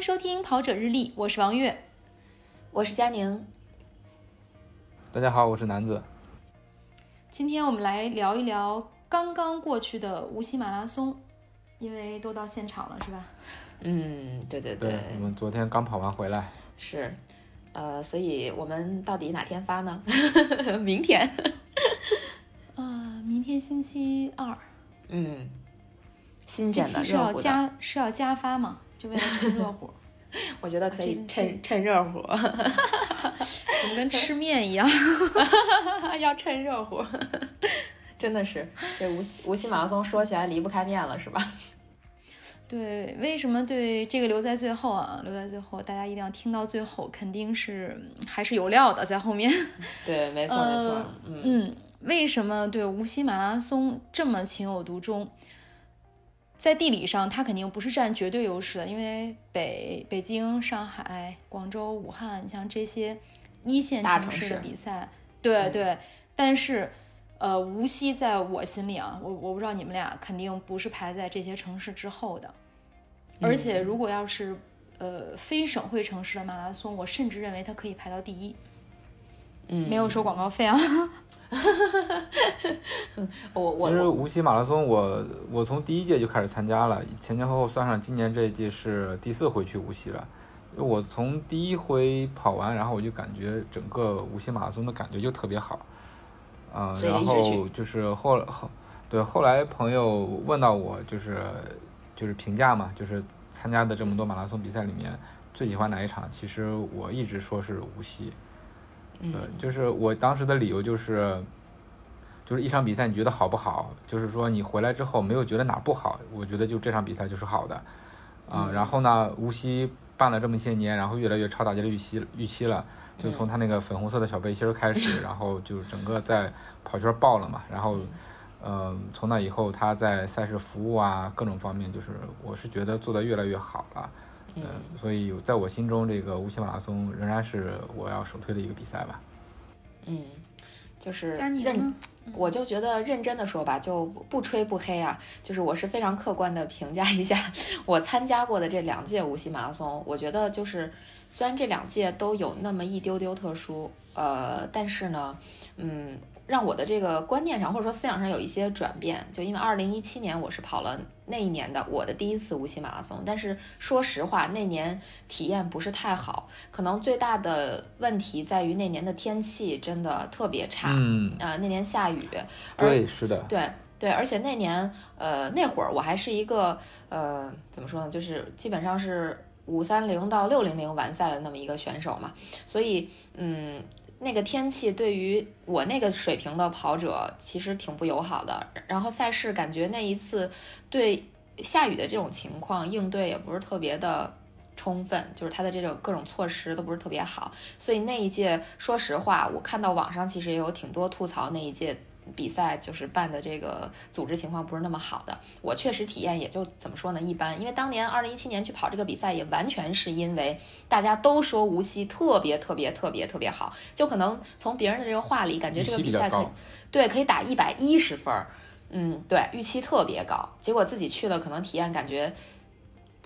迎收听《跑者日历》，我是王悦，我是佳宁。大家好，我是南子。今天我们来聊一聊刚刚过去的无锡马拉松，因为都到现场了，是吧？嗯，对对对，我们昨天刚跑完回来。是，呃，所以我们到底哪天发呢？明天。啊，明天星期二。嗯，新鲜的是要加是要加发吗？就为了趁热乎。我觉得可以趁趁热乎。怎么跟吃面一样？要趁热乎。真的是，这无无锡马拉松说起来离不开面了，是吧？对，为什么对这个留在最后啊？留在最后，大家一定要听到最后，肯定是还是有料的在后面。对，没错没错。嗯，为什么对无锡马拉松这么情有独钟？在地理上，它肯定不是占绝对优势的，因为北北京、上海、广州、武汉，像这些一线城市的比赛，对对。但是，呃，无锡在我心里啊，我我不知道你们俩肯定不是排在这些城市之后的。而且，如果要是呃非省会城市的马拉松，我甚至认为它可以排到第一。嗯，没有收广告费啊。我我其实无锡马拉松，我我从第一届就开始参加了，前前后后算上今年这一届是第四回去无锡了。我从第一回跑完，然后我就感觉整个无锡马拉松的感觉就特别好。啊，然后就是后后对后来朋友问到我，就是就是评价嘛，就是参加的这么多马拉松比赛里面最喜欢哪一场？其实我一直说是无锡。嗯，就是我当时的理由就是，就是一场比赛你觉得好不好？就是说你回来之后没有觉得哪不好，我觉得就这场比赛就是好的。啊，然后呢，无锡办了这么些年，然后越来越超大家的预期预期了。就从他那个粉红色的小背心开始，然后就整个在跑圈爆了嘛。然后，呃，从那以后他在赛事服务啊各种方面，就是我是觉得做得越来越好了。嗯，所以在我心中，这个无锡马拉松仍然是我要首推的一个比赛吧。嗯，就是认，我就觉得认真的说吧，就不吹不黑啊，就是我是非常客观的评价一下我参加过的这两届无锡马拉松。我觉得就是虽然这两届都有那么一丢丢特殊，呃，但是呢，嗯。让我的这个观念上或者说思想上有一些转变，就因为二零一七年我是跑了那一年的我的第一次无锡马拉松，但是说实话那年体验不是太好，可能最大的问题在于那年的天气真的特别差，嗯，呃那年下雨，对，是的，对对，而且那年呃那会儿我还是一个呃怎么说呢，就是基本上是五三零到六零零完赛的那么一个选手嘛，所以嗯。那个天气对于我那个水平的跑者其实挺不友好的，然后赛事感觉那一次对下雨的这种情况应对也不是特别的充分，就是他的这种各种措施都不是特别好，所以那一届说实话，我看到网上其实也有挺多吐槽那一届。比赛就是办的这个组织情况不是那么好的，我确实体验也就怎么说呢，一般。因为当年二零一七年去跑这个比赛，也完全是因为大家都说无锡特别特别特别特别好，就可能从别人的这个话里感觉这个比赛可以对可以打一百一十分，嗯，对，预期特别高，结果自己去了，可能体验感觉。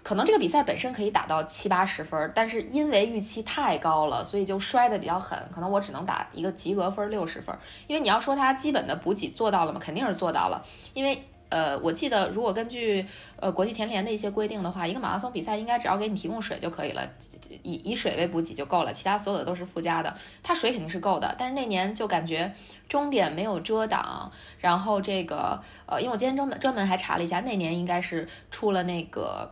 可能这个比赛本身可以打到七八十分，但是因为预期太高了，所以就摔得比较狠。可能我只能打一个及格分六十分，因为你要说它基本的补给做到了吗？肯定是做到了。因为呃，我记得如果根据呃国际田联的一些规定的话，一个马拉松比赛应该只要给你提供水就可以了，以以水为补给就够了，其他所有的都是附加的。它水肯定是够的，但是那年就感觉终点没有遮挡，然后这个呃，因为我今天专门专门还查了一下，那年应该是出了那个。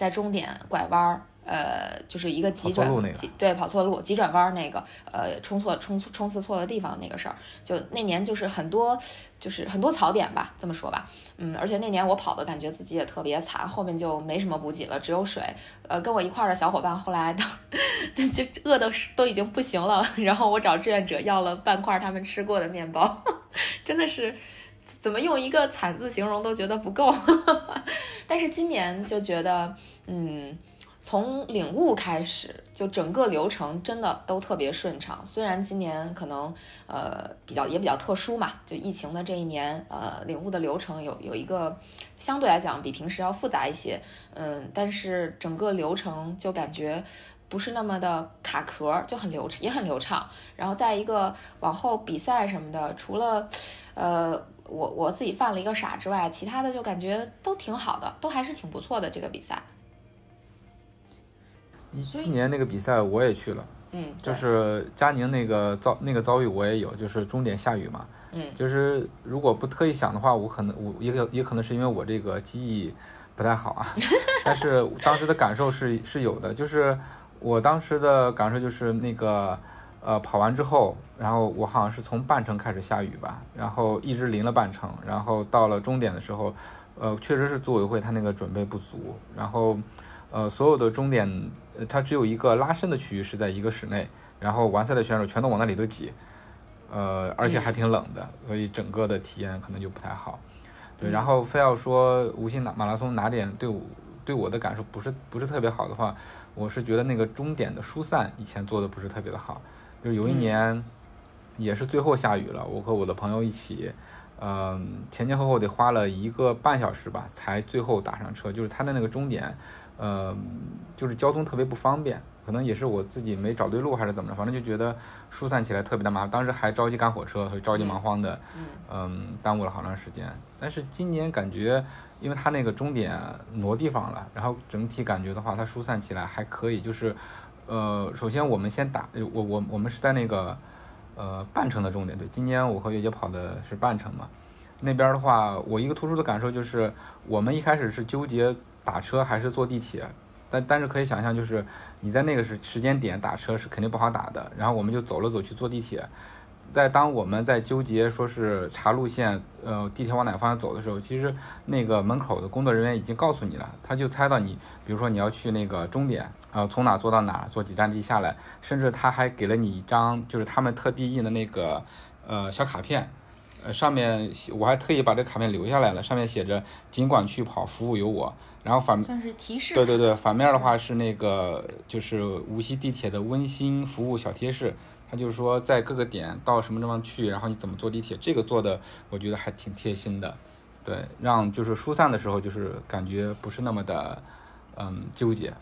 在终点拐弯儿，呃，就是一个急转，对，跑错路，急转弯那个，呃，冲错冲冲刺错了地方的那个事儿，就那年就是很多，就是很多槽点吧，这么说吧，嗯，而且那年我跑的感觉自己也特别惨，后面就没什么补给了，只有水，呃，跟我一块儿的小伙伴后来都 就饿的都已经不行了，然后我找志愿者要了半块他们吃过的面包，真的是。怎么用一个惨字形容都觉得不够，但是今年就觉得，嗯，从领悟开始，就整个流程真的都特别顺畅。虽然今年可能呃比较也比较特殊嘛，就疫情的这一年，呃，领悟的流程有有一个相对来讲比平时要复杂一些，嗯，但是整个流程就感觉不是那么的卡壳，就很流，也很流畅。然后再一个往后比赛什么的，除了呃我我自己犯了一个傻之外，其他的就感觉都挺好的，都还是挺不错的这个比赛。一七年那个比赛我也去了，嗯，就是佳宁那个遭那个遭遇我也有，就是终点下雨嘛，嗯，就是如果不特意想的话，我可能我也有也可能是因为我这个记忆不太好啊，但是当时的感受是是有的，就是我当时的感受就是那个呃跑完之后，然后我好像是从半程开始下雨吧，然后一直淋了半程，然后到了终点的时候，呃确实是组委会他那个准备不足，然后呃所有的终点。它只有一个拉伸的区域是在一个室内，然后完赛的选手全都往那里头挤，呃，而且还挺冷的，所以整个的体验可能就不太好。对，然后非要说无锡马马拉松哪点对我对我的感受不是不是特别好的话，我是觉得那个终点的疏散以前做的不是特别的好。就是有一年也是最后下雨了，我和我的朋友一起，嗯，前前后后得花了一个半小时吧，才最后打上车。就是他的那个终点。呃，就是交通特别不方便，可能也是我自己没找对路还是怎么着，反正就觉得疏散起来特别的麻烦。当时还着急赶火车，所以着急忙慌的，嗯，耽误了好长时间。但是今年感觉，因为它那个终点挪地方了，然后整体感觉的话，它疏散起来还可以。就是，呃，首先我们先打，我我我们是在那个呃半程的终点，对，今年我和月姐跑的是半程嘛。那边的话，我一个突出的感受就是，我们一开始是纠结。打车还是坐地铁，但但是可以想象，就是你在那个时时间点打车是肯定不好打的。然后我们就走了走去坐地铁，在当我们在纠结说是查路线，呃，地铁往哪个方向走的时候，其实那个门口的工作人员已经告诉你了，他就猜到你，比如说你要去那个终点，呃，从哪坐到哪，坐几站地下来，甚至他还给了你一张就是他们特地印的那个呃小卡片。呃，上面我还特意把这卡片留下来了，上面写着“尽管去跑，服务有我”。然后反算是提示。对对对，反面的话是那个就是无锡地铁的温馨服务小贴士，他就是说在各个点到什么地方去，然后你怎么坐地铁，这个做的我觉得还挺贴心的。对，让就是疏散的时候就是感觉不是那么的嗯纠结。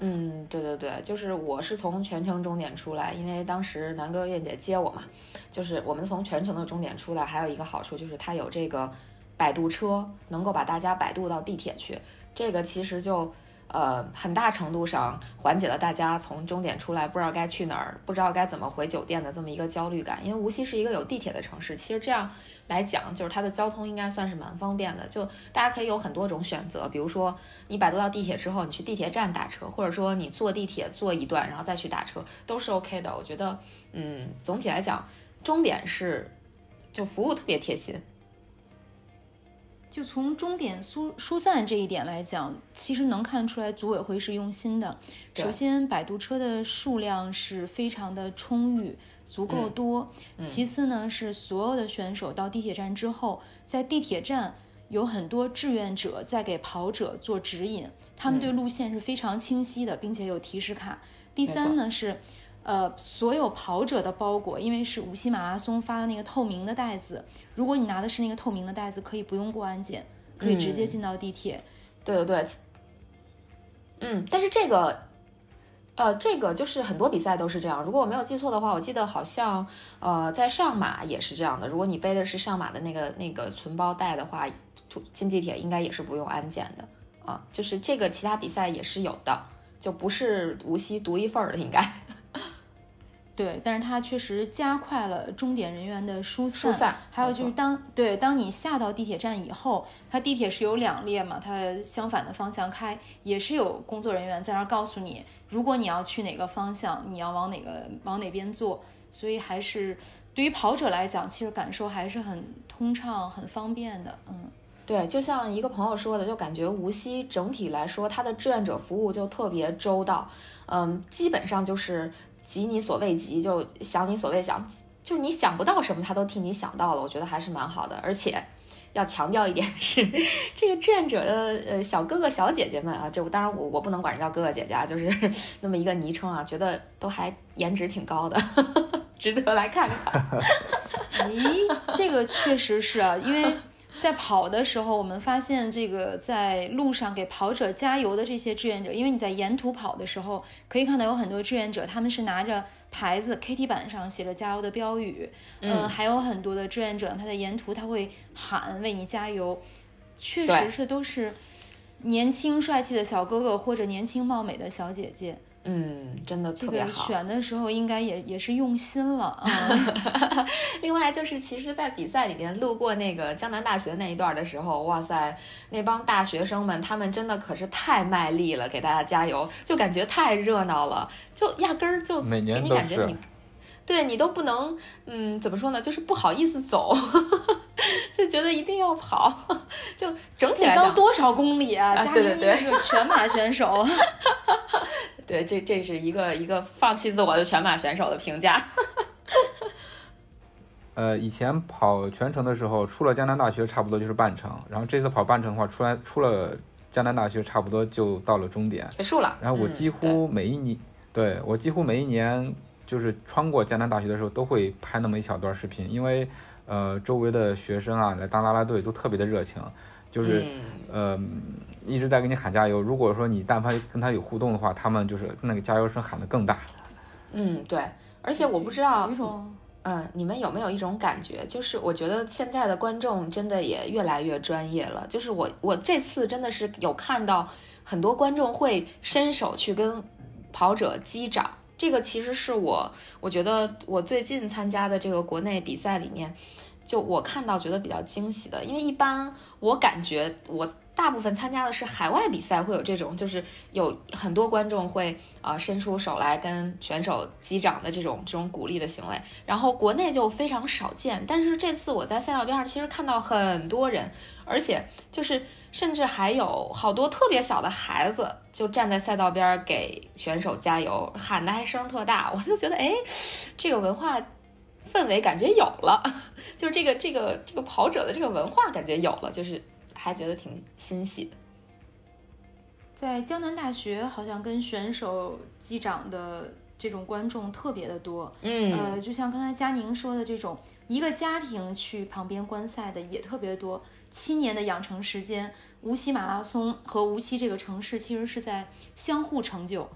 嗯，对对对，就是我是从全程终点出来，因为当时南哥燕姐接我嘛，就是我们从全程的终点出来，还有一个好处就是它有这个摆渡车，能够把大家摆渡到地铁去，这个其实就。呃，很大程度上缓解了大家从终点出来不知道该去哪儿，不知道该怎么回酒店的这么一个焦虑感。因为无锡是一个有地铁的城市，其实这样来讲，就是它的交通应该算是蛮方便的。就大家可以有很多种选择，比如说你摆渡到地铁之后，你去地铁站打车，或者说你坐地铁坐一段，然后再去打车，都是 OK 的。我觉得，嗯，总体来讲，终点是就服务特别贴心。就从终点疏疏散这一点来讲，其实能看出来组委会是用心的。首先，摆渡车的数量是非常的充裕，足够多。其次呢，是所有的选手到地铁站之后，在地铁站有很多志愿者在给跑者做指引，他们对路线是非常清晰的，并且有提示卡。第三呢是。呃，所有跑者的包裹，因为是无锡马拉松发的那个透明的袋子，如果你拿的是那个透明的袋子，可以不用过安检，可以直接进到地铁。对对对，嗯，但是这个，呃，这个就是很多比赛都是这样。如果我没有记错的话，我记得好像，呃，在上马也是这样的。如果你背的是上马的那个那个存包袋的话，进地铁应该也是不用安检的啊。就是这个其他比赛也是有的，就不是无锡独一份儿的，应该。对，但是它确实加快了终点人员的疏散。疏散。还有就是当对当你下到地铁站以后，它地铁是有两列嘛，它相反的方向开，也是有工作人员在那儿告诉你，如果你要去哪个方向，你要往哪个往哪边坐。所以还是对于跑者来讲，其实感受还是很通畅、很方便的。嗯，对，就像一个朋友说的，就感觉无锡整体来说，它的志愿者服务就特别周到。嗯，基本上就是。急你所未急，就想你所未想，就是你想不到什么，他都替你想到了。我觉得还是蛮好的。而且，要强调一点是，这个志愿者的呃小哥哥小姐姐们啊，这当然我我不能管人叫哥哥姐姐，啊，就是 那么一个昵称啊，觉得都还颜值挺高的，值得来看看。咦，这个确实是啊，因为。在跑的时候，我们发现这个在路上给跑者加油的这些志愿者，因为你在沿途跑的时候，可以看到有很多志愿者，他们是拿着牌子，KT 板上写着加油的标语，嗯，还有很多的志愿者，他在沿途他会喊为你加油，确实是都是年轻帅气的小哥哥或者年轻貌美的小姐姐。嗯，真的特别好。选的时候应该也也是用心了啊。另外就是，其实，在比赛里面路过那个江南大学那一段的时候，哇塞，那帮大学生们，他们真的可是太卖力了，给大家加油，就感觉太热闹了，就压根儿就给你感觉你，对你都不能，嗯，怎么说呢，就是不好意思走，就觉得一定要跑，就整体来讲多少公里啊？对对对，是个全马选手。对，这这是一个一个放弃自我的全马选手的评价。呃，以前跑全程的时候，出了江南大学差不多就是半程，然后这次跑半程的话，出来出了江南大学差不多就到了终点结束了。然后我几乎每一年，对我几乎每一年就是穿过江南大学的时候，都会拍那么一小段视频，因为呃周围的学生啊来当啦啦队都特别的热情，就是呃。一直在给你喊加油。如果说你但凡跟他有互动的话，他们就是那个加油声喊得更大。嗯，对。而且我不知道，一种，嗯，你们有没有一种感觉，就是我觉得现在的观众真的也越来越专业了。就是我，我这次真的是有看到很多观众会伸手去跟跑者击掌。这个其实是我，我觉得我最近参加的这个国内比赛里面，就我看到觉得比较惊喜的。因为一般我感觉我。大部分参加的是海外比赛，会有这种，就是有很多观众会啊伸出手来跟选手击掌的这种这种鼓励的行为，然后国内就非常少见。但是这次我在赛道边上，其实看到很多人，而且就是甚至还有好多特别小的孩子就站在赛道边给选手加油，喊的还声特大，我就觉得哎，这个文化氛围感觉有了，就是这个这个这个跑者的这个文化感觉有了，就是。还觉得挺欣喜的，在江南大学好像跟选手击掌的这种观众特别的多，嗯，呃，就像刚才佳宁说的这种，一个家庭去旁边观赛的也特别多。七年的养成时间，无锡马拉松和无锡这个城市其实是在相互成就。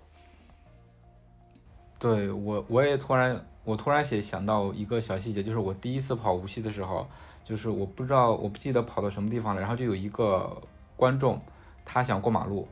对我，我也突然，我突然想想到一个小细节，就是我第一次跑无锡的时候。就是我不知道，我不记得跑到什么地方了。然后就有一个观众，他想过马路，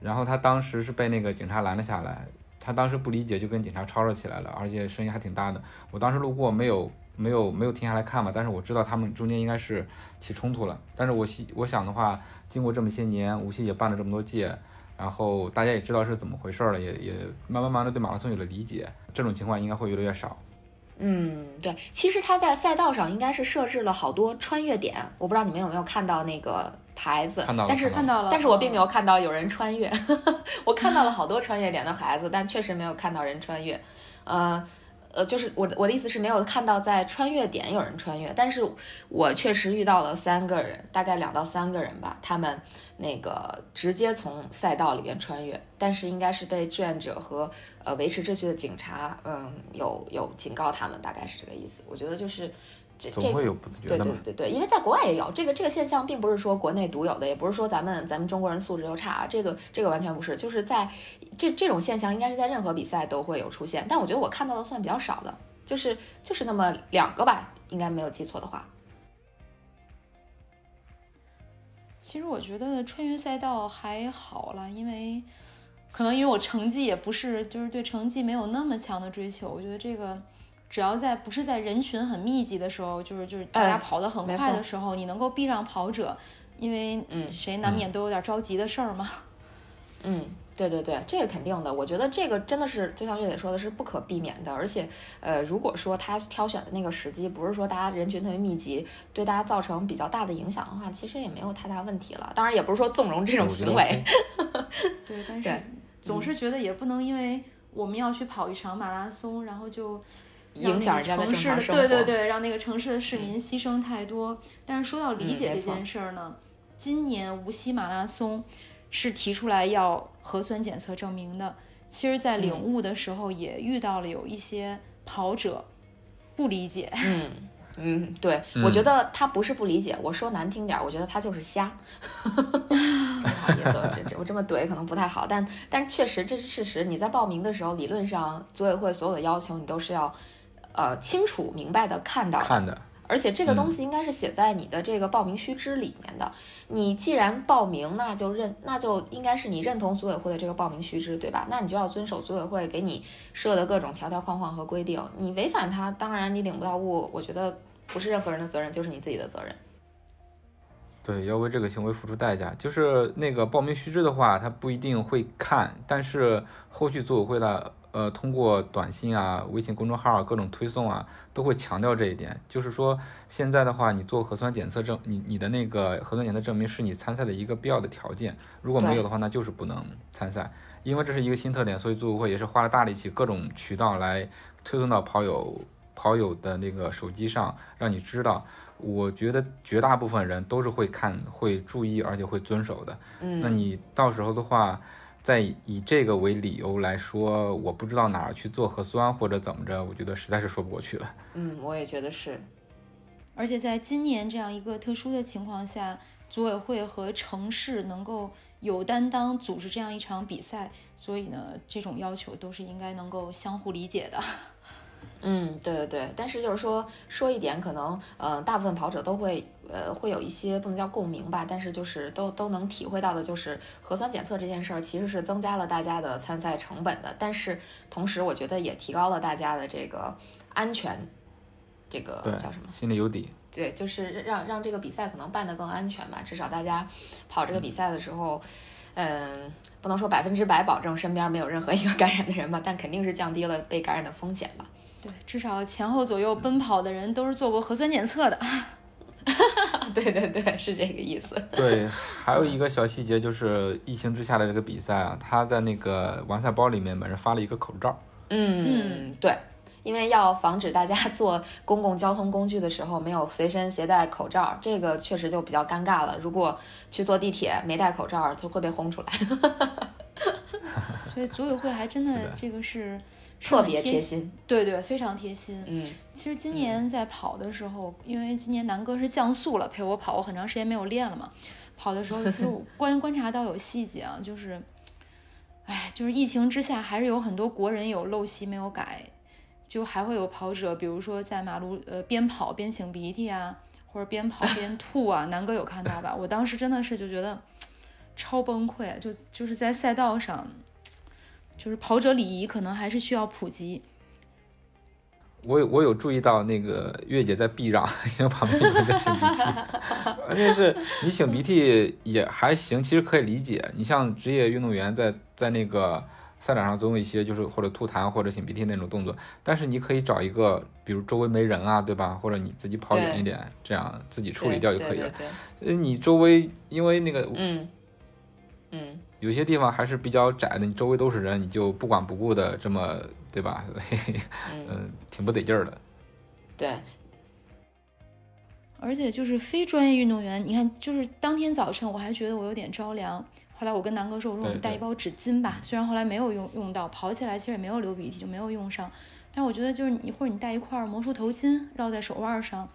然后他当时是被那个警察拦了下来。他当时不理解，就跟警察吵吵起来了，而且声音还挺大的。我当时路过，没有没有没有停下来看嘛。但是我知道他们中间应该是起冲突了。但是我希我想的话，经过这么些年，无锡也办了这么多届，然后大家也知道是怎么回事了，也也慢慢慢的对马拉松有了理解，这种情况应该会越来越少。嗯，对，其实他在赛道上应该是设置了好多穿越点，我不知道你们有没有看到那个牌子，看到了，但是看到了，但是我并没有看到有人穿越，我看到了好多穿越点的孩子，但确实没有看到人穿越，呃。呃，就是我我的意思是没有看到在穿越点有人穿越，但是我确实遇到了三个人，大概两到三个人吧，他们那个直接从赛道里边穿越，但是应该是被志愿者和呃维持秩序的警察，嗯，有有警告他们，大概是这个意思。我觉得就是。总会有不自觉的。对对对对，因为在国外也有这个这个现象，并不是说国内独有的，也不是说咱们咱们中国人素质就差，这个这个完全不是，就是在这这种现象应该是在任何比赛都会有出现，但我觉得我看到的算比较少的，就是就是那么两个吧，应该没有记错的话。其实我觉得穿越赛道还好了，因为可能因为我成绩也不是，就是对成绩没有那么强的追求，我觉得这个。只要在不是在人群很密集的时候，就是就是大家跑得很快的时候，你能够避让跑者，因为嗯，谁难免都有点着急的事儿嘛。嗯，对对对，这个肯定的。我觉得这个真的是就像月姐说的，是不可避免的。而且，呃，如果说他挑选的那个时机不是说大家人群特别密集，对大家造成比较大的影响的话，其实也没有太大问题了。当然，也不是说纵容这种行为。对，但是总是觉得也不能因为我们要去跑一场马拉松，然后就。影响人家的城市的正常生活。对对对，让那个城市的市民牺牲太多。但是说到理解这件事儿呢，今年无锡马拉松是提出来要核酸检测证明的。其实，在领嗯悟的时候也遇到了有一些跑者不理解，嗯嗯，对，我觉得他不是不理解，我说难听点儿，我觉得他就是瞎。不好意思，我这这我这么怼可能不太好，但但确实这是事实。你在报名的时候，理论上组委会所有的要求你都是要呃清楚明白的看到看的，而且这个东西应该是写在你的这个报名须知里面的。你既然报名，那就认，那就应该是你认同组委会的这个报名须知，对吧？那你就要遵守组委会给你设的各种条条框框和规定。你违反它，当然你领不到物，我觉得不是任何人的责任，就是你自己的责任。对，要为这个行为付出代价。就是那个报名须知的话，他不一定会看，但是后续组委会的呃，通过短信啊、微信公众号啊、各种推送啊，都会强调这一点。就是说，现在的话，你做核酸检测证，你你的那个核酸检测证明是你参赛的一个必要的条件，如果没有的话，那就是不能参赛。因为这是一个新特点，所以组委会也是花了大力气，各种渠道来推送到跑友跑友的那个手机上，让你知道。我觉得绝大部分人都是会看、会注意，而且会遵守的。嗯，那你到时候的话，再以这个为理由来说，我不知道哪儿去做核酸或者怎么着，我觉得实在是说不过去了。嗯，我也觉得是。而且在今年这样一个特殊的情况下，组委会和城市能够有担当组织这样一场比赛，所以呢，这种要求都是应该能够相互理解的。嗯，对对对，但是就是说说一点，可能呃，大部分跑者都会呃会有一些不能叫共鸣吧，但是就是都都能体会到的，就是核酸检测这件事儿其实是增加了大家的参赛成本的，但是同时我觉得也提高了大家的这个安全，这个叫什么？心里有底。对，就是让让这个比赛可能办得更安全吧，至少大家跑这个比赛的时候，嗯，不能说百分之百保证身边没有任何一个感染的人吧，但肯定是降低了被感染的风险吧。对，至少前后左右奔跑的人都是做过核酸检测的。对对对，是这个意思。对，还有一个小细节就是疫情之下的这个比赛啊，他在那个完赛包里面每人发了一个口罩。嗯嗯，对，因为要防止大家 坐公共交通工具的时候没有随身携带口罩，这个确实就比较尴尬了。如果去坐地铁没戴口罩，就会被轰出来，所以组委会还真的这个是是特别贴心。对对，非常贴心。嗯其实今年在跑的时候，因为今年南哥是降速了，陪我跑，我很长时间没有练了嘛。跑的时候，其实我 观观察到有细节啊，就是，哎，就是疫情之下，还是有很多国人有陋习没有改，就还会有跑者，比如说在马路呃边跑边擤鼻涕啊，或者边跑边 吐啊。南哥有看到吧？我当时真的是就觉得超崩溃，就就是在赛道上，就是跑者礼仪可能还是需要普及。我有我有注意到那个月姐在避让，因为旁边有人在擤鼻涕。关键是你擤鼻涕也还行，其实可以理解。你像职业运动员在在那个赛场上总有一些就是或者吐痰或者擤鼻涕那种动作，但是你可以找一个，比如周围没人啊，对吧？或者你自己跑远一点，这样自己处理掉就可以了。你周围因为那个嗯嗯，有些地方还是比较窄的，你周围都是人，你就不管不顾的这么，对吧？嗯，挺不得劲儿的。对，而且就是非专业运动员，你看，就是当天早晨我还觉得我有点着凉，后来我跟南哥说，我说我带一包纸巾吧，虽然后来没有用用到，跑起来其实也没有流鼻涕，就没有用上，但我觉得就是你或者你带一块魔术头巾绕在手腕上，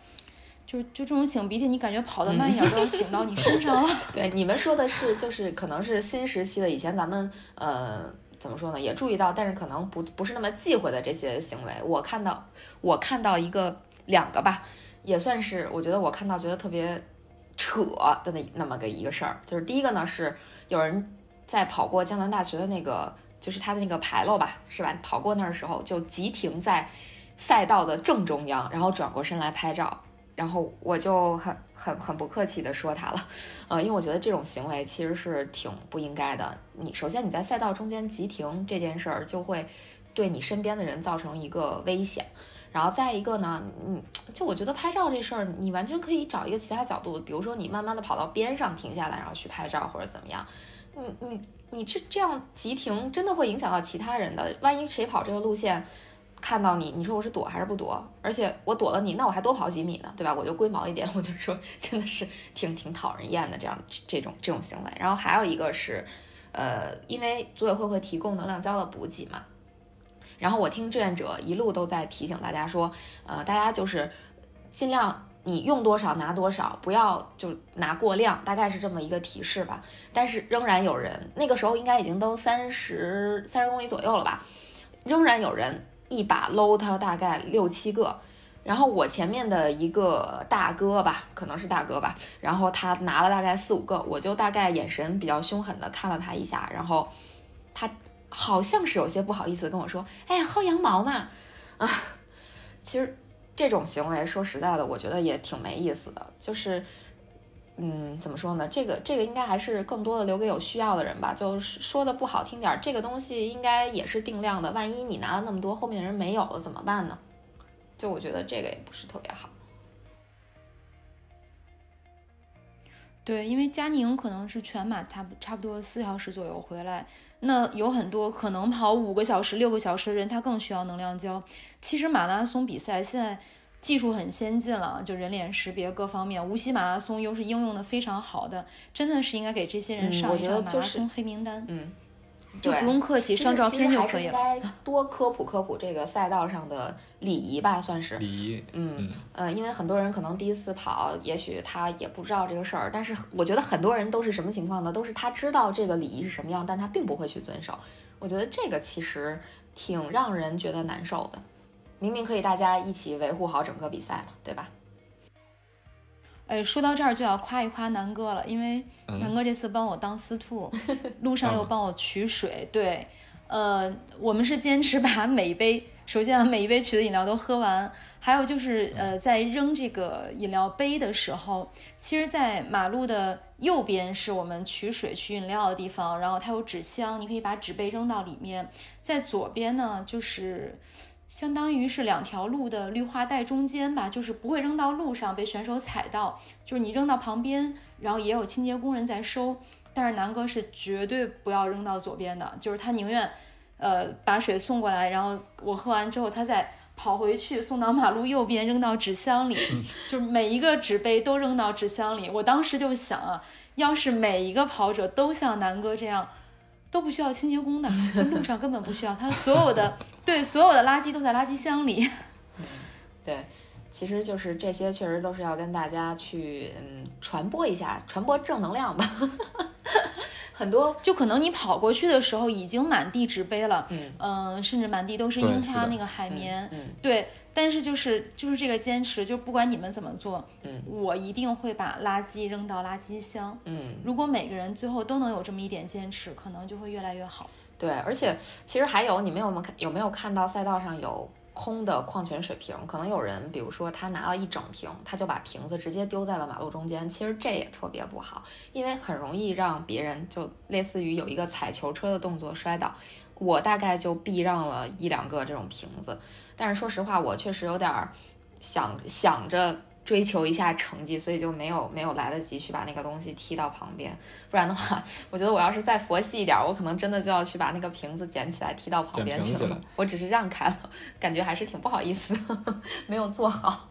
就就这种擤鼻涕，你感觉跑得慢一点都要擤到你身上了。对，你们说的是就是可能是新时期的，以前咱们呃怎么说呢，也注意到，但是可能不不是那么忌讳的这些行为。我看到我看到一个两个吧，也算是我觉得我看到觉得特别扯的那那么个一个事儿，就是第一个呢是有人在跑过江南大学的那个就是他的那个牌楼吧，是吧？跑过那儿的时候就急停在赛道的正中央，然后转过身来拍照。然后我就很很很不客气的说他了，呃，因为我觉得这种行为其实是挺不应该的。你首先你在赛道中间急停这件事儿，就会对你身边的人造成一个危险。然后再一个呢，嗯，就我觉得拍照这事儿，你完全可以找一个其他角度，比如说你慢慢的跑到边上停下来，然后去拍照或者怎么样。你你你这这样急停，真的会影响到其他人的。万一谁跑这个路线，看到你，你说我是躲还是不躲？而且我躲了你，那我还多跑几米呢，对吧？我就龟毛一点，我就说真的是挺挺讨人厌的这样这种 这种行为。然后还有一个是，呃，因为组委会会提供能量胶的补给嘛，然后我听志愿者一路都在提醒大家说，呃，大家就是尽量你用多少拿多少，不要就拿过量，大概是这么一个提示吧。但是仍然有人，那个时候应该已经都三十三十公里左右了吧，仍然有人。一把搂他大概六七个，然后我前面的一个大哥吧，可能是大哥吧，然后他拿了大概四五个，我就大概眼神比较凶狠的看了他一下，然后他好像是有些不好意思跟我说：“哎呀，薅羊毛嘛。”啊，其实这种行为说实在的，我觉得也挺没意思的，就是。嗯，怎么说呢？这个这个应该还是更多的留给有需要的人吧。就是说的不好听点儿，这个东西应该也是定量的。万一你拿了那么多，后面的人没有了怎么办呢？就我觉得这个也不是特别好。对，因为佳宁可能是全马，差不差不多四小时左右回来。那有很多可能跑五个小时、六个小时的人，他更需要能量胶。其实马拉松比赛现在。技术很先进了，就人脸识别各方面，无锡马拉松又是应用的非常好的，真的是应该给这些人上一上马拉松黑名单。嗯，就不用客气，上照片就可以了。应该多科普科普这个赛道上的礼仪吧，算是礼仪。嗯嗯，因为很多人可能第一次跑，也许他也不知道这个事儿，但是我觉得很多人都是什么情况呢？都是他知道这个礼仪是什么样，但他并不会去遵守。我觉得这个其实挺让人觉得难受的。明明可以大家一起维护好整个比赛嘛，对吧？哎，说到这儿就要夸一夸南哥了，因为南哥这次帮我当司徒，路上又帮我取水。对，呃，我们是坚持把每一杯，首先啊，每一杯取的饮料都喝完。还有就是，呃，在扔这个饮料杯的时候，其实，在马路的右边是我们取水取饮料的地方，然后它有纸箱，你可以把纸杯扔到里面。在左边呢，就是。相当于是两条路的绿化带中间吧，就是不会扔到路上被选手踩到，就是你扔到旁边，然后也有清洁工人在收。但是南哥是绝对不要扔到左边的，就是他宁愿，呃，把水送过来，然后我喝完之后，他再跑回去送到马路右边扔到纸箱里，就是每一个纸杯都扔到纸箱里。我当时就想啊，要是每一个跑者都像南哥这样。都不需要清洁工的，就路上根本不需要，它所有的 对所有的垃圾都在垃圾箱里。对，其实就是这些，确实都是要跟大家去嗯传播一下，传播正能量吧。很多就可能你跑过去的时候已经满地纸杯了，嗯嗯，甚至满地都是樱花那个海绵，嗯，对。但是就是就是这个坚持，就不管你们怎么做，嗯，我一定会把垃圾扔到垃圾箱，嗯。如果每个人最后都能有这么一点坚持，可能就会越来越好。对，而且其实还有，你们有没有看有没有看到赛道上有空的矿泉水瓶？可能有人，比如说他拿了一整瓶，他就把瓶子直接丢在了马路中间。其实这也特别不好，因为很容易让别人就类似于有一个踩球车的动作摔倒。我大概就避让了一两个这种瓶子。但是说实话，我确实有点想想着追求一下成绩，所以就没有没有来得及去把那个东西踢到旁边。不然的话，我觉得我要是再佛系一点，我可能真的就要去把那个瓶子捡起来踢到旁边去了。我只是让开了，感觉还是挺不好意思，没有做好。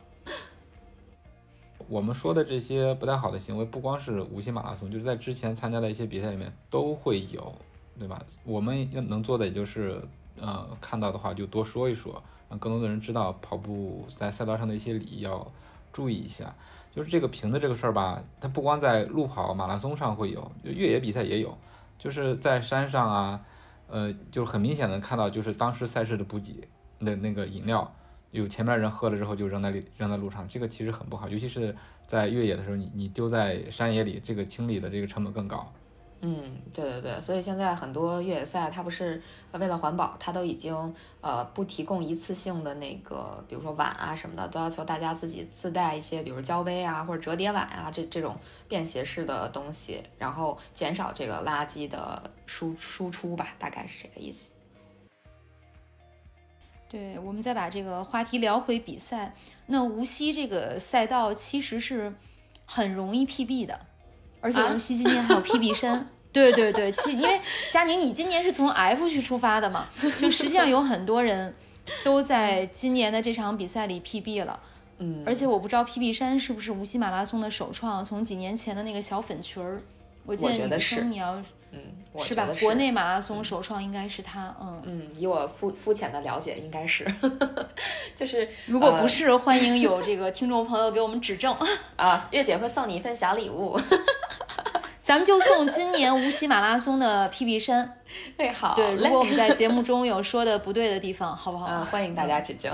我们说的这些不太好的行为，不光是无锡马拉松，就是在之前参加的一些比赛里面都会有，对吧？我们要能做的也就是，呃，看到的话就多说一说。让更多的人知道跑步在赛道上的一些礼仪要注意一下。就是这个瓶子这个事儿吧，它不光在路跑、马拉松上会有，就越野比赛也有。就是在山上啊，呃，就很明显的看到，就是当时赛事的补给的那个饮料，有前面人喝了之后就扔在里扔在路上，这个其实很不好。尤其是在越野的时候，你你丢在山野里，这个清理的这个成本更高。嗯，对对对，所以现在很多越野赛，它不是为了环保，它都已经呃不提供一次性的那个，比如说碗啊什么的，都要求大家自己自带一些，比如胶杯啊或者折叠碗啊这这种便携式的东西，然后减少这个垃圾的输输出吧，大概是这个意思。对，我们再把这个话题聊回比赛，那无锡这个赛道其实是很容易 PB 的。而且无锡今年还有 PB 山，对对对，其实因为佳宁，你今年是从 F 区出发的嘛，就实际上有很多人都在今年的这场比赛里 PB 了。嗯，而且我不知道 PB 山是不是无锡马拉松的首创，从几年前的那个小粉裙儿，我记我觉得女生你要嗯，我是吧？国内马拉松首创应该是他，嗯。嗯，以我肤肤浅的了解，应该是，就是如果不呃是，欢迎有这个听众朋友给我们指正。啊，月姐会送你一份小礼物。咱们就送今年无锡马拉松的 PB 衫。哎，好对，如果我们在节目中有说的不对的地方，好不好？啊，欢迎大家指正。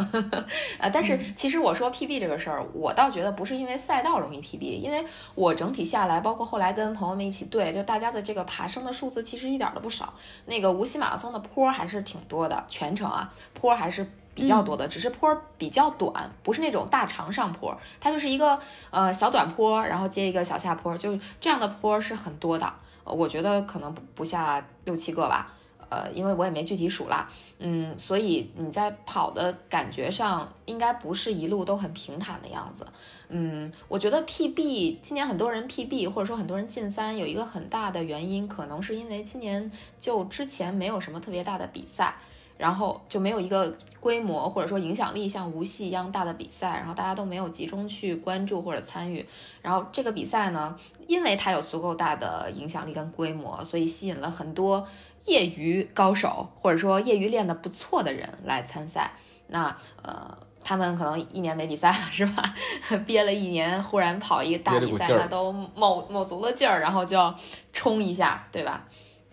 呃，但是其实我说 PB 这个事儿，我倒觉得不是因为赛道容易 PB，因为我整体下来，包括后来跟朋友们一起对，就大家的这个爬升的数字其实一点儿都不少。那个无锡马拉松的坡还是挺多的，全程啊坡还是。比较多的，只是坡儿比较短，不是那种大长上坡，它就是一个呃小短坡，然后接一个小下坡，就这样的坡是很多的。呃我觉得可能不不下六七个吧，呃，因为我也没具体数啦，嗯，所以你在跑的感觉上，应该不是一路都很平坦的样子。嗯，我觉得 PB 今年很多人 PB 或者说很多人进三，有一个很大的原因，可能是因为今年就之前没有什么特别大的比赛，然后就没有一个规模或者说影响力像无锡一样大的比赛，然后大家都没有集中去关注或者参与。然后这个比赛呢，因为它有足够大的影响力跟规模，所以吸引了很多业余高手或者说业余练得不错的人来参赛。那呃。他们可能一年没比赛了，是吧？憋了一年，忽然跑一个大比赛，那都卯卯足了劲儿，然后就要冲一下，对吧？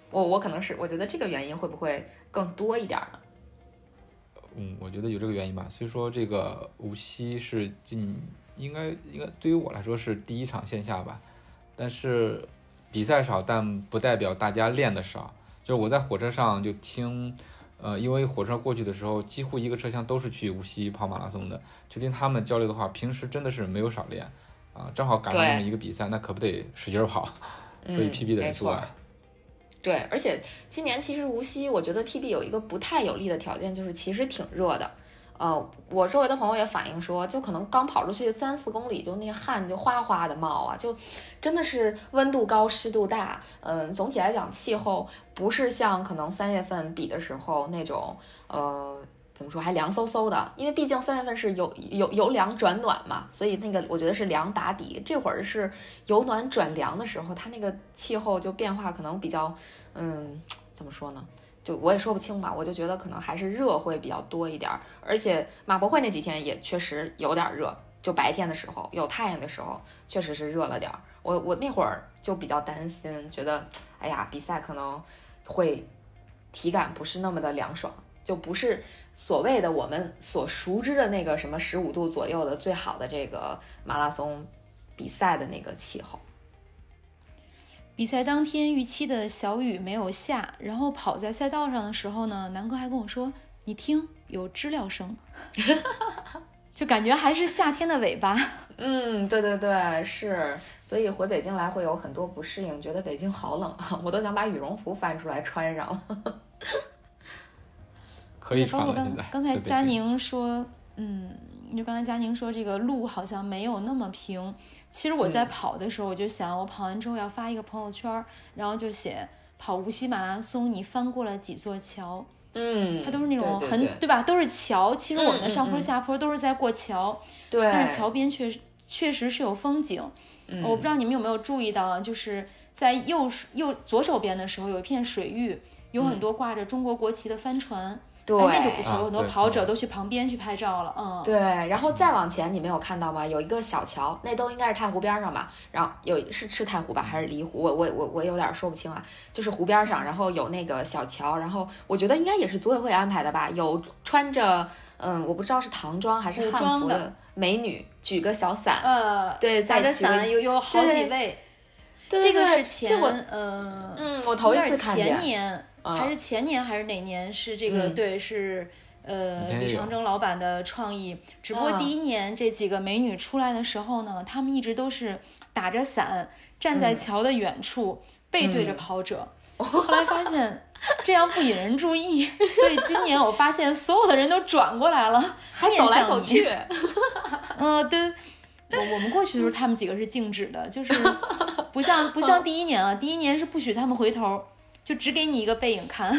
我我可能是我觉得这个原因会不会更多一点儿呢？嗯，我觉得有这个原因吧。所以说这个无锡是近，应该应该对于我来说是第一场线下吧，但是比赛少，但不代表大家练的少。就是我在火车上就听，呃，因为火车过去的时候，几乎一个车厢都是去无锡跑马拉松的，就听他们交流的话，平时真的是没有少练啊，正好赶上对这么一个比赛，那可不得使劲儿跑，所以嗯 PB 得没错做啊。对，而且今年其实无锡，我觉得 TB 有一个不太有利的条件，就是其实挺热的。呃，我周围的朋友也反映说，就可能刚跑出去三四公里，就那个汗就哗哗的冒啊，就真的是温度高、湿度大。嗯，总体来讲，气候不是像可能三月份比的时候那种，呃，怎么说还凉飕飕的，因为毕竟三月份是由由由凉转暖嘛，所以那个我觉得是凉打底。这会儿是由暖转凉的时候，它那个气候就变化可能比较，嗯，怎么说呢？就我也说不清吧，我就觉得可能还是热会比较多一点，而且马博会那几天也确实有点热，就白天的时候有太阳的时候，确实是热了点儿。我我那会儿就比较担心，觉得哎呀，比赛可能会体感不是那么的凉爽，就不是所谓的我们所熟知的那个什么十五度左右的最好的这个马拉松比赛的那个气候。比赛当天预期的小雨没有下，然后跑在赛道上的时候呢，南哥还跟我说：“你听，有知了声。”就感觉还是夏天的尾巴。嗯，对对对，是，所以回北京来会有很多不适应，觉得北京好冷啊，我都想把羽绒服翻出来穿上了。可以包括刚刚才佳宁说，嗯，就刚才佳宁说这个路好像没有那么平。其实我在嗯跑的时候，我就想，我跑完之后要发一个朋友圈儿，然后就写跑无锡马拉松，你翻过了几座桥？嗯，它都是那种对很对吧？都是桥。其实我们的上坡嗯下坡都是在过桥，对，但是桥边确实确实是有风景。嗯我不知道你们有没有注意到啊，就是在右右左手边的时候有一片水域，有很多挂着中国国旗的帆船。嗯对，哎，那就不错，啊有很多跑者嗯都去旁边去拍照了，嗯，对，然后再往前，你没有看到吗？有一个小桥，那都应该是太湖边上吧？然后有是是太湖吧，还是离湖？我我我我有点说不清啊。就是湖边上，然后有那个小桥，然后我觉得应该也是组委会安排的吧？有穿着嗯，我不知道是唐装还是汉服的美女，举个小伞，呃，对，打着伞有有好几对位，对这个是前我呃，嗯，我头一次看见前。年嗯还是前年还是哪年？是这个嗯对是。呃，李长征老板的创意，只不过啊第一年这几个美女出来的时候呢，她们一直都是打着伞，站在嗯桥的远处，背对着嗯跑者。后来发现这样不引人注意，所以今年我发现所有的人都转过来了，还走来走去，嗯，对，我我们过去的时候，他们几个是静止的，就是不像不像第一年了，第一年是不许他们回头，就只给你一个背影看。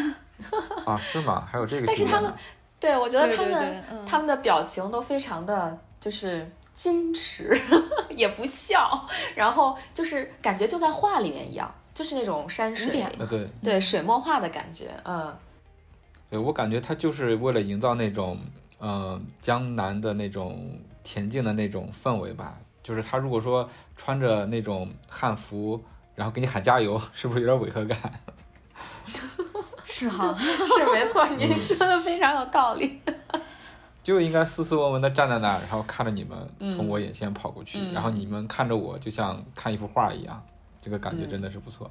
啊，是吗？还有这个但是他们对我觉得他们对嗯他们的表情都非常的就是矜持，也不笑，然后就是感觉就在画里面一样，就是那种山水对对水墨画的感觉，嗯对，我感觉他就是为了营造那种呃江南的那种恬静的那种氛围吧。就是他如果说穿着那种汉服，然后给你喊加油，是不是有点违和感？是哈，是没错，您说的非常有道理。就应该斯斯文文的站在那儿，然后看着你们嗯从我眼前跑过去，嗯然后你们看着我，就像看一幅画一样，这个感觉真的是不错。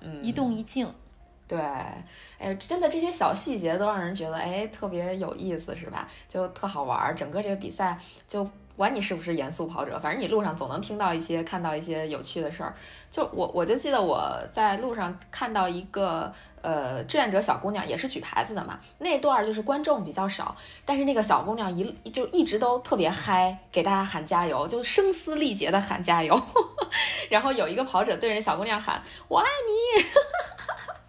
嗯，一动一静。对，哎，真的这些小细节都让人觉得哎特别有意思，是吧？就特好玩儿。整个这个比赛，就不管你是不是严肃跑者，反正你路上总能听到一些、看到一些有趣的事儿。就我我就记得我在路上看到一个呃志愿者小姑娘，也是举牌子的嘛。那段儿就是观众比较少，但是那个小姑娘一就一直都特别嗨，给大家喊加油，就声嘶力竭的喊加油。然后有一个跑者对着小姑娘喊：“我爱你。”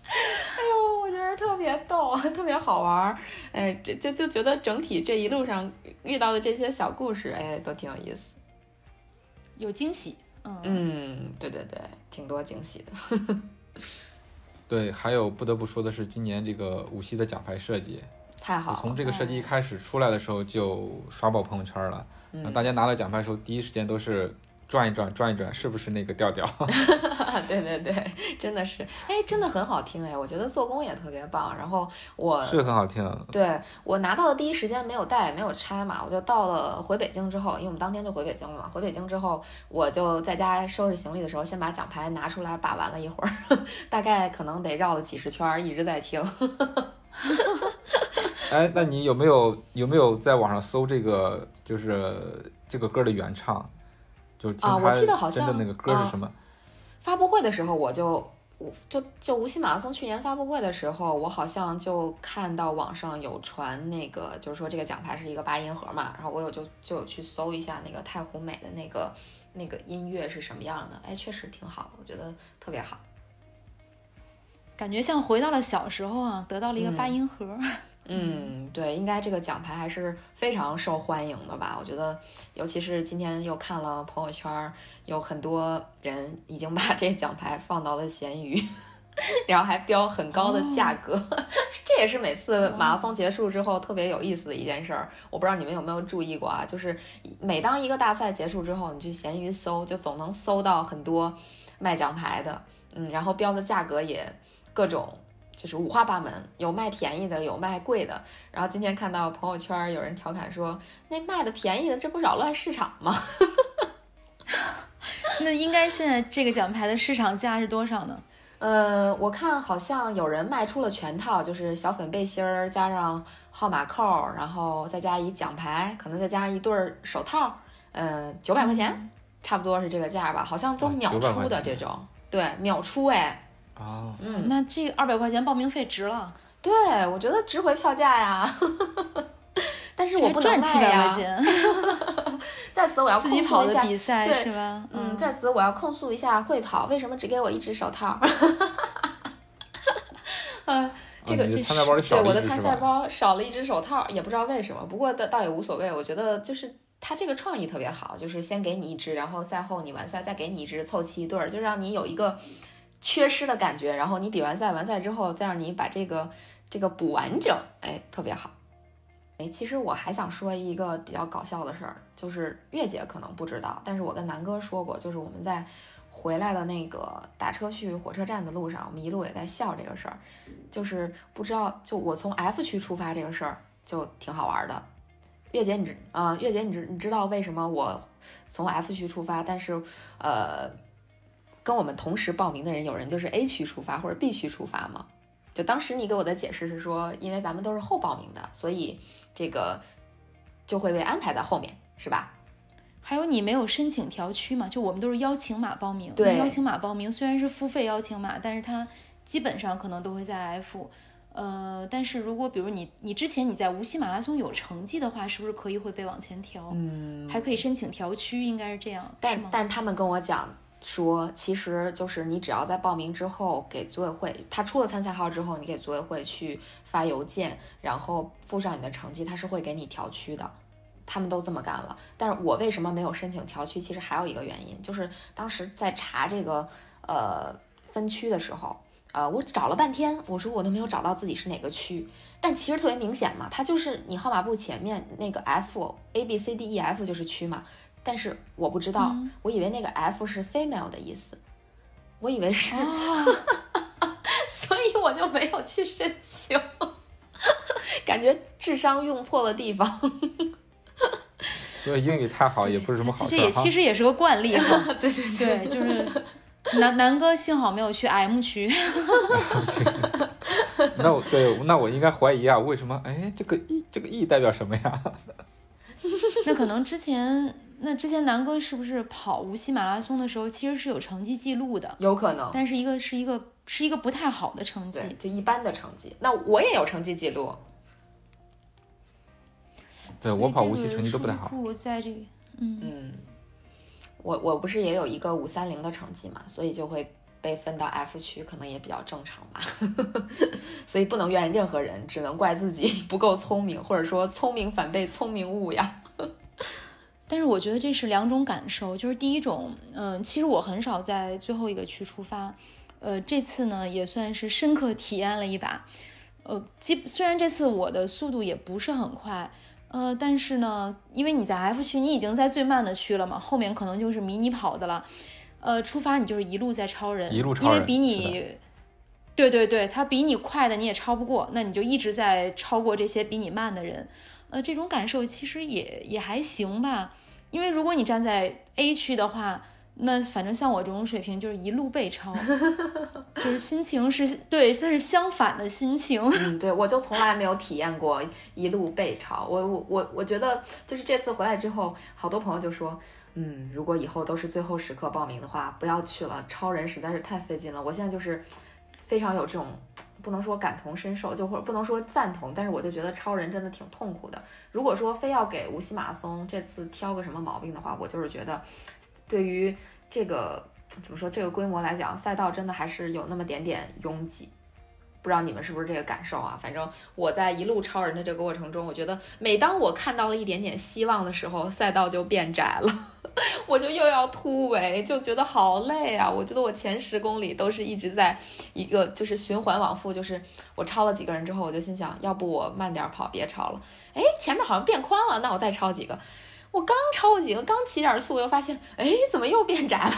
哎呦，我觉得特别逗，特别好玩儿，哎，这就就觉得整体这一路上遇到的这些小故事，哎，都挺有意思。有惊喜，嗯，嗯，对对对，挺多惊喜的。对，还有不得不说的是，今年这个无锡的奖牌设计，太好了，从这个设计一开始出来的时候就刷爆朋友圈了。嗯大家拿了奖牌的时候，第一时间都是转一转，转一转，是不是那个调调？对对对，真的是，哎，真的很好听哎，我觉得做工也特别棒。然后我是很好听。对我拿到的第一时间没有带，没有拆嘛，我就到了回北京之后，因为我们当天就回北京了嘛。回北京之后，我就在家收拾行李的时候，先把奖牌拿出来把玩了一会儿，大概可能得绕了几十圈儿，一直在听。哎，那你有没有有没有在网上搜这个就是这个歌的原唱？就我记得好像真的那个歌是什么？发布会的时候，我就我就就无锡马拉松去年发布会的时候，我好像就看到网上有传那个，就是说这个奖牌是一个八音盒嘛，然后我有就就有去搜一下那个太湖美的那个那个音乐是什么样的，哎，确实挺好的，我觉得特别好。感觉像回到了小时候啊，得到了一个八音盒。嗯，对，应该这个奖牌还是非常受欢迎的吧？我觉得，尤其是今天又看了朋友圈儿，有很多人已经把这奖牌放到了闲鱼，然后还标很高的价格。这也是每次马拉松结束之后特别有意思的一件事儿。我不知道你们有没有注意过啊？就是每当一个大赛结束之后，你去闲鱼搜，就总能搜到很多卖奖牌的，嗯，然后标的价格也各种。就是五花八门，有卖便宜的，有卖贵的。然后今天看到朋友圈有人调侃说，那卖的便宜的，这不扰乱市场吗？那应该现在这个奖牌的市场价是多少呢？呃，我看好像有人卖出了全套，就是小粉背心儿加上号码扣，然后再加一奖牌，可能再加上一对儿手套，嗯、九百块钱，差不多是这个价吧。好像都啊秒出的这种，对，秒出哎，哦，嗯，那这二百块钱报名费值了，对我觉得值回票价呀。但是我不能赚七百块钱，在此我要自己跑的控诉一下比赛对是吧？嗯，在此我要控诉一下会跑，为什么只给我一只手套？嗯，这个这参赛包里少对我的参赛？包少了一只手套，也不知道为什么，不过倒倒也无所谓。我觉得就是他这个创意特别好，就是先给你一只，然后赛后你完赛再给你一只，凑齐一对儿，就让你有一个缺失的感觉。然后你比完赛完赛之后，再让你把这个这个补完整，哎，特别好。哎，其实我还想说一个比较搞笑的事儿，就是月姐可能不知道，但是我跟南哥说过，就是我们在回来的那个打车去火车站的路上，我们一路也在笑这个事儿，就是不知道，就我从 F 区出发这个事儿就挺好玩的。月姐，你知啊、月姐，你知你知道为什么我从 F 区出发，但是呃，跟我们同时报名的人有人就是 A 区出发或者 B 区出发吗？就当时你给我的解释是说，因为咱们都是后报名的，所以这个就会被安排在后面，是吧？还有你没有申请调区嘛？就我们都是邀请码报名，对邀请码报名虽然是付费邀请码，但是它基本上可能都会在 F。呃，但是如果比如你你之前你在无锡马拉松有成绩的话，是不是可以会被往前调？嗯，还可以申请调区，应该是这样？但但他们跟我讲，说，其实就是你只要在报名之后给组委会，他出了参赛号之后，你给组委会去发邮件，然后附上你的成绩，他是会给你调区的。他们都这么干了，但是我为什么没有申请调区？其实还有一个原因，就是当时在查这个呃分区的时候，呃，我找了半天，我说我都没有找到自己是哪个区，但其实特别明显嘛，它就是你号码布前面那个 F A B C D E F 就是区嘛，但是我不知道，我以为那个 F 是 female 的意思，我以为是，所以我就没有去申请，感觉智商用错了地方。所以英语太好也不是什么好事。这也其实也是个惯例哈。对对对，就是南南哥幸好没有去 M 区。那我对，那我应该怀疑啊，为什么？哎，这个 E 这个 E 代表什么呀？那可能之前，那之前南哥是不是跑无锡马拉松的时候，其实是有成绩记录的？有可能，但是一个是一个是一个不太好的成绩，就一般的成绩。那我也有成绩记录。对我跑无锡成绩都不太好。在这个，嗯嗯，我我不是也有一个五三零的成绩嘛，所以就会被分到 F 区，可能也比较正常吧。所以不能怨任何人，只能怪自己不够聪明，或者说聪明反被聪明误呀。但是我觉得这是两种感受，就是第一种，嗯，其实我很少在最后一个区出发，呃，这次呢也算是深刻体验了一把，呃，基虽然这次我的速度也不是很快。呃，但是呢，因为你在 F 区，你已经在最慢的区了嘛，后面可能就是迷你跑的了。呃，出发你就是一路在超人，一路超人，因为比你，对对对，他比你快的你也超不过，那你就一直在超过这些比你慢的人。呃，这种感受其实也也还行吧，因为如果你站在 A 区的话。那反正像我这种水平，就是一路被超，就是心情是对，它是相反的心情。嗯，对，我就从来没有体验过一路被超。我我我我觉得，就是这次回来之后，好多朋友就说，嗯，如果以后都是最后时刻报名的话，不要去了，超人实在是太费劲了。我现在就是非常有这种，不能说感同身受，就或者不能说赞同，但是我就觉得超人真的挺痛苦的。如果说非要给无锡马拉松这次挑个什么毛病的话，我就是觉得。对于这个怎么说这个规模来讲，赛道真的还是有那么点点拥挤，不知道你们是不是这个感受啊？反正我在一路超人的这个过程中，我觉得每当我看到了一点点希望的时候，赛道就变窄了，我就又要突围，就觉得好累啊！我觉得我前十公里都是一直在一个就是循环往复，就是我超了几个人之后，我就心想，要不我慢点跑，别超了。哎，前面好像变宽了，那我再超几个。我刚超几个，刚起点速，又发现，哎，怎么又变窄了？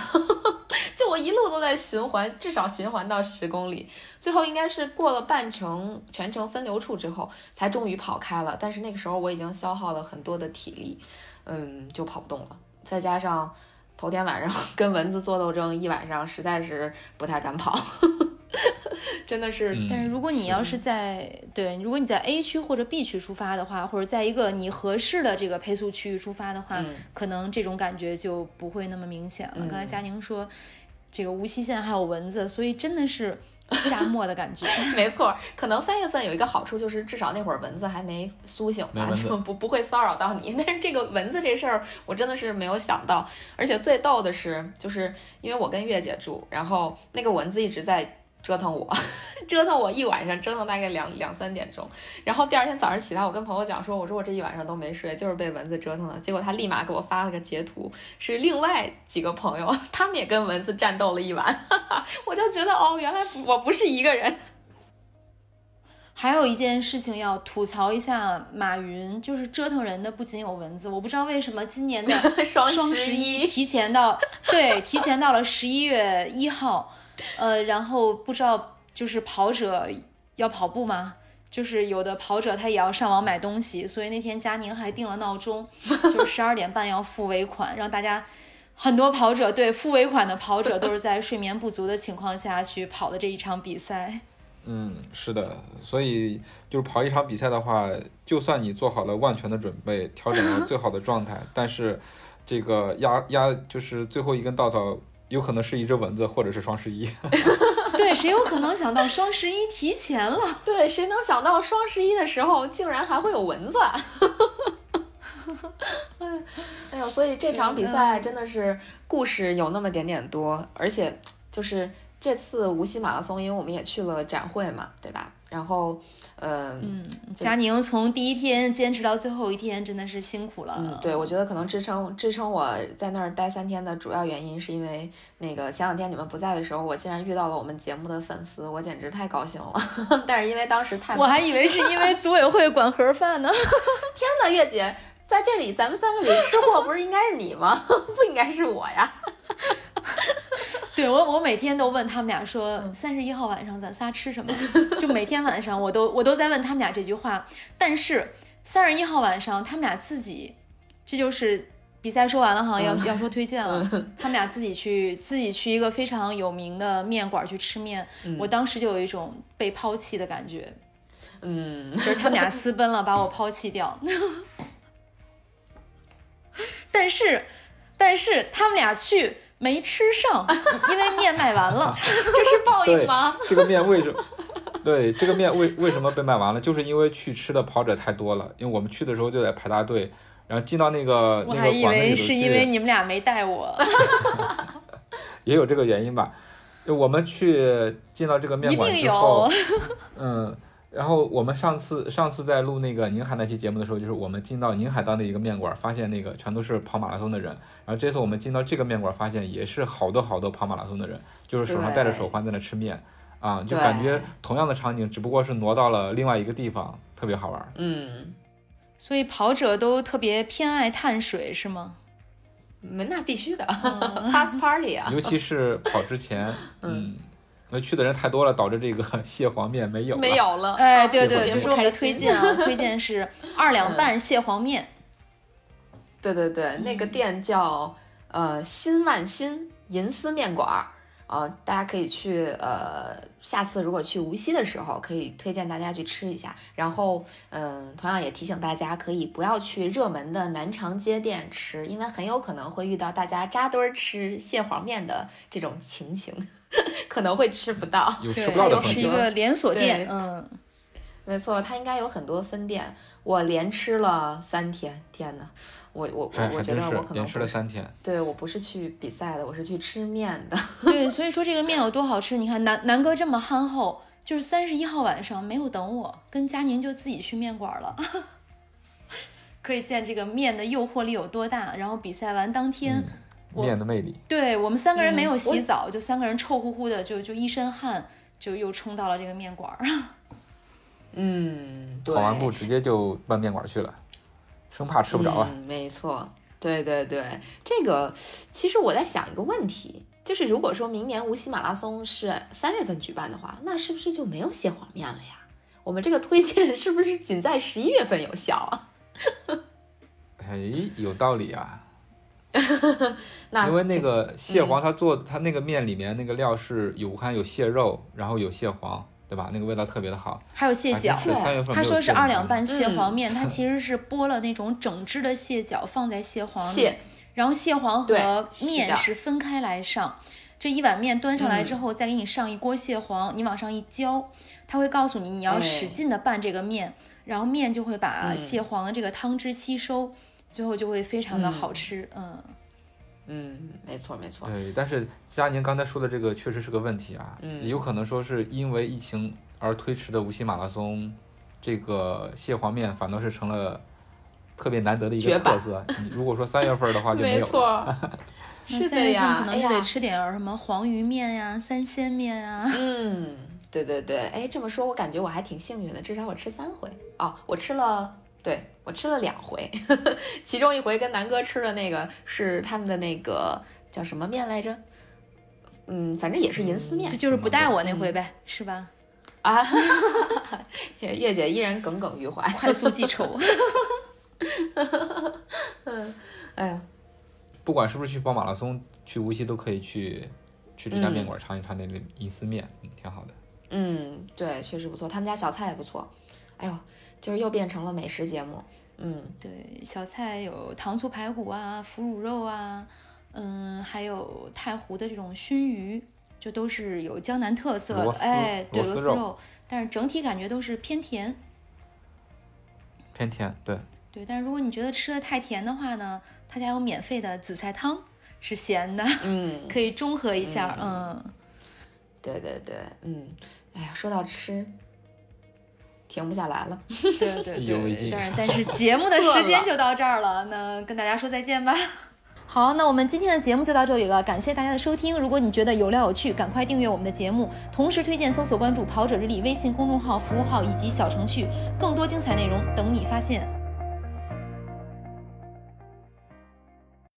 就我一路都在循环，至少循环到十公里，最后应该是过了半程全程分流处之后，才终于跑开了。但是那个时候我已经消耗了很多的体力，嗯，就跑不动了。再加上头天晚上 跟蚊子做斗争一晚上，实在是不太敢跑。真的是，但是如果你要是在对，如果你在 A 区或者 B 区出发的话，或者在一个你合适的这个配速区域出发的话，可能这种感觉就不会那么明显了。刚才佳宁说，这个无锡现在还有蚊子，所以真的是 夏末的感觉。没错，可能三月份有一个好处就是，至少那会儿蚊子还没苏醒吧，就不不会骚扰到你。但是这个蚊子这事儿，我真的是没有想到。而且最逗的是，就是因为我跟月姐住，然后那个蚊子一直在。折腾我，折腾我一晚上，折腾大概两两三点钟，然后第二天早上起来，我跟朋友讲说，我说我这一晚上都没睡，就是被蚊子折腾的。结果他立马给我发了个截图，是另外几个朋友，他们也跟蚊子战斗了一晚，我就觉得哦，原来我不是一个人。还有一件事情要吐槽一下，马云就是折腾人的不仅有蚊子，我不知道为什么今年的双十一提前到，对，提前到了十一月一号。呃，然后不知道就是跑者要跑步吗？就是有的跑者他也要上网买东西，所以那天佳宁还定了闹钟，就十二点半要付尾款，让大家很多跑者对付尾款的跑者都是在睡眠不足的情况下去跑的这一场比赛。嗯，是的，所以就是跑一场比赛的话，就算你做好了万全的准备，调整了最好的状态，但是这个压压就是最后一根稻草。有可能是一只蚊子，或者是双十一。对，谁有可能想到双十一提前了？对，谁能想到双十一的时候竟然还会有蚊子？哎，哎呦，所以这场比赛真的是故事有那么点点多，而且就是这次无锡马拉松，因为我们也去了展会嘛，对吧？然后，呃，嗯，佳宁从第一天坚持到最后一天，真的是辛苦了。嗯，对，我觉得可能支撑支撑我在那儿待三天的主要原因，是因为那个前两天你们不在的时候，我竟然遇到了我们节目的粉丝，我简直太高兴了。但是因为当时太，我还以为是因为组委会管盒饭呢。天呐，月姐在这里，咱们三个里吃货不是应该是你吗？不应该是我呀。对我，我每天都问他们俩说，三十一号晚上咱仨吃什么？就每天晚上我都我都在问他们俩这句话。但是三十一号晚上他们俩自己，这就是比赛说完了哈，要要说推荐了。他们俩自己去自己去一个非常有名的面馆去吃面，我当时就有一种被抛弃的感觉。嗯，就是他们俩私奔了，把我抛弃掉。但是，但是他们俩去。没吃上，因为面卖完了，这是报应吗？这个面为什么？对，这个面为为什么被卖完了？就是因为去吃的跑者太多了，因为我们去的时候就在排大队，然后进到那个我还以为是因为你们俩没带我，也有这个原因吧。就我们去进到这个面馆之后，嗯。然后我们上次上次在录那个宁海那期节目的时候，就是我们进到宁海当地一个面馆，发现那个全都是跑马拉松的人。然后这次我们进到这个面馆，发现也是好多好多跑马拉松的人，就是手上戴着手环在那吃面，啊，就感觉同样的场景，只不过是挪到了另外一个地方，特别好玩。嗯，所以跑者都特别偏爱碳水是吗？那必须的，pass party 啊，尤其是跑之前，嗯。因为去的人太多了，导致这个 蟹黄面没有没有了。哎，对对，就是我们的推荐啊，推荐是二两半蟹黄面。对对对，那个店叫呃新万新银丝面馆儿啊，大家可以去呃，下次如果去无锡的时候，可以推荐大家去吃一下。然后嗯，同样也提醒大家，可以不要去热门的南长街店吃，因为很有可能会遇到大家扎堆儿吃蟹黄面的这种情形。可能会吃不到，有吃不到的是一个连锁店，嗯，没错，它应该有很多分店。我连吃了三天，天呐，我我我我觉得我可能吃了三天。对我不是去比赛的，我是去吃面的。对，所以说这个面有多好吃，你看南南哥这么憨厚，就是三十一号晚上没有等我，跟佳宁就自己去面馆了，可以见这个面的诱惑力有多大。然后比赛完当天。面的魅力，对我们三个人没有洗澡，就三个人臭乎乎的，就就一身汗，就又冲到了这个面馆儿。嗯，跑完步直接就奔面馆去了，生怕吃不着啊。没错，对对对，这个其实我在想一个问题，就是如果说明年无锡马拉松是三月份举办的话，那是不是就没有蟹黄面了呀？我们这个推荐是不是仅在十一月份有效啊？哎，有道理啊。那因为那个蟹黄，它做它那个面里面那个料是有看有蟹肉，然后有蟹黄，对吧？那个味道特别的好。还有蟹脚，他说是二两半蟹黄面，它其实是剥了那种整只的蟹脚放在蟹黄里，然后蟹黄和面是分开来上。这一碗面端上来之后，再给你上一锅蟹黄，你往上一浇，他会告诉你你要使劲的拌这个面，然后面就会把蟹黄的这个汤汁吸收。最后就会非常的好吃，嗯，嗯，没错没错。对，但是佳宁刚才说的这个确实是个问题啊，嗯，有可能说是因为疫情而推迟的无锡马拉松，这个蟹黄面反倒是成了特别难得的一个特色。你如果说三月份的话就没有，没错，那 三月份可能就得吃点什么黄鱼面呀、三鲜面呀。嗯，对对对，哎，这么说，我感觉我还挺幸运的，至少我吃三回哦，我吃了。对我吃了两回，其中一回跟南哥吃的那个是他们的那个叫什么面来着？嗯，反正也是银丝面，这就是不带我那回呗，是吧？啊，叶姐依然耿耿于怀，快速记仇。嗯，哎呀，不管是不是去跑马拉松，去无锡都可以去去这家面馆尝一尝那个银丝面，嗯，挺好的。嗯，对，确实不错，他们家小菜也不错。哎呦。就是又变成了美食节目，嗯，对，小菜有糖醋排骨啊、腐乳肉啊，嗯，还有太湖的这种熏鱼，就都是有江南特色的，哎，对，螺丝肉，但是整体感觉都是偏甜，偏甜，对，对，但是如果你觉得吃的太甜的话呢，他家有免费的紫菜汤，是咸的，嗯，可以中和一下。嗯，对对对，嗯，哎呀，说到吃，停不下来了。对对对，意犹未尽当然，但是节目的时间就到这儿了，那跟大家说再见吧。好，那我们今天的节目就到这里了，感谢大家的收听。如果你觉得有料有趣，赶快订阅我们的节目，同时推荐搜索关注“跑者日历”微信公众号、服务号以及小程序，更多精彩内容等你发现。